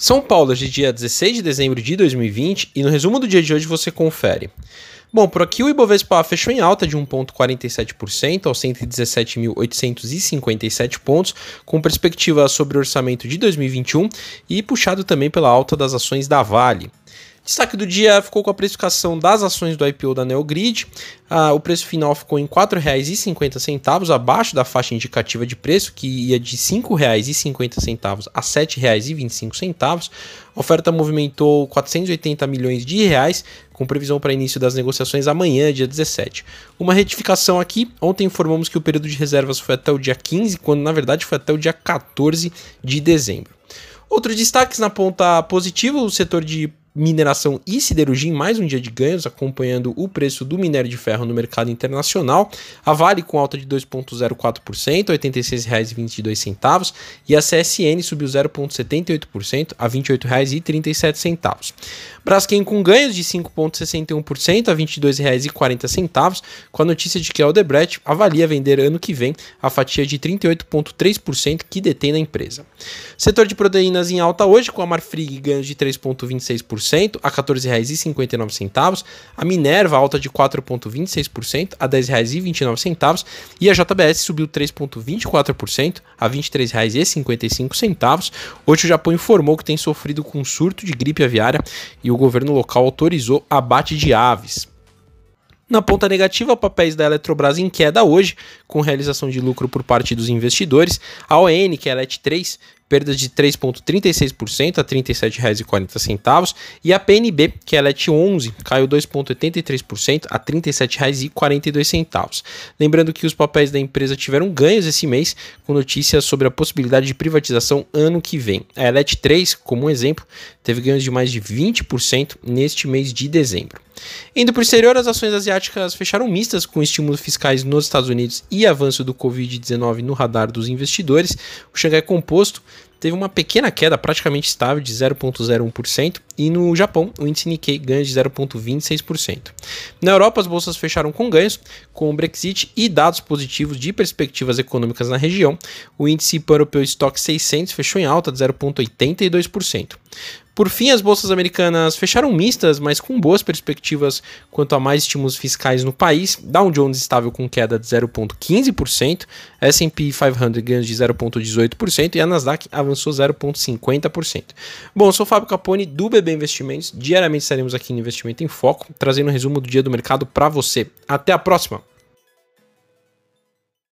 São Paulo, de dia 16 de dezembro de 2020, e no resumo do dia de hoje você confere. Bom, por aqui o Ibovespa fechou em alta de 1,47% aos 117.857 pontos, com perspectiva sobre o orçamento de 2021 e puxado também pela alta das ações da Vale. Destaque do dia ficou com a precificação das ações do IPO da Neogrid. Ah, o preço final ficou em R$ 4,50, abaixo da faixa indicativa de preço, que ia de R$ 5,50 a R$ 7,25. A oferta movimentou 480 milhões de reais, com previsão para início das negociações amanhã, dia 17. Uma retificação aqui, ontem informamos que o período de reservas foi até o dia 15, quando na verdade foi até o dia 14 de dezembro. Outros destaques na ponta positiva, o setor de mineração e siderurgia em mais um dia de ganhos, acompanhando o preço do minério de ferro no mercado internacional. A Vale com alta de 2,04%, R$ 86,22, e a CSN subiu 0,78% a R$ 28,37. Braskem com ganhos de 5,61% a R$ 22,40, com a notícia de que a Odebrecht avalia vender ano que vem a fatia de 38,3% que detém na empresa. Setor de proteínas em alta hoje, com a Marfrig ganhos de 3,26% a R$ 14,59, a Minerva alta de 4,26% a R$ 10,29 e a JBS subiu 3,24% a R$ 23,55. Hoje o Japão informou que tem sofrido com um surto de gripe aviária e o governo local autorizou abate de aves. Na ponta negativa, papéis da Eletrobras em queda hoje, com realização de lucro por parte dos investidores. A ON, que é a LET3, perdas de 3,36% a R$ 37,40. E a PNB, que é a LET 11, caiu 2,83% a R$ 37,42. Lembrando que os papéis da empresa tiveram ganhos esse mês, com notícias sobre a possibilidade de privatização ano que vem. A LET 3, como um exemplo, teve ganhos de mais de 20% neste mês de dezembro. Indo para o exterior, as ações asiáticas fecharam mistas com estímulos fiscais nos Estados Unidos e avanço do Covid-19 no radar dos investidores. O Xangai Composto teve uma pequena queda praticamente estável de 0,01% e no Japão o índice Nikkei ganha de 0,26%. Na Europa as bolsas fecharam com ganhos, com o Brexit e dados positivos de perspectivas econômicas na região. O índice europeu Stock 600 fechou em alta de 0,82%. Por fim, as bolsas americanas fecharam mistas, mas com boas perspectivas quanto a mais estímulos fiscais no país. Dow Jones estável com queda de 0,15%, S&P 500 ganhos de 0,18% e a Nasdaq avançou 0,50%. Bom, sou o Fábio Capone do BB Investimentos. Diariamente estaremos aqui no Investimento em Foco, trazendo um resumo do dia do mercado para você. Até a próxima!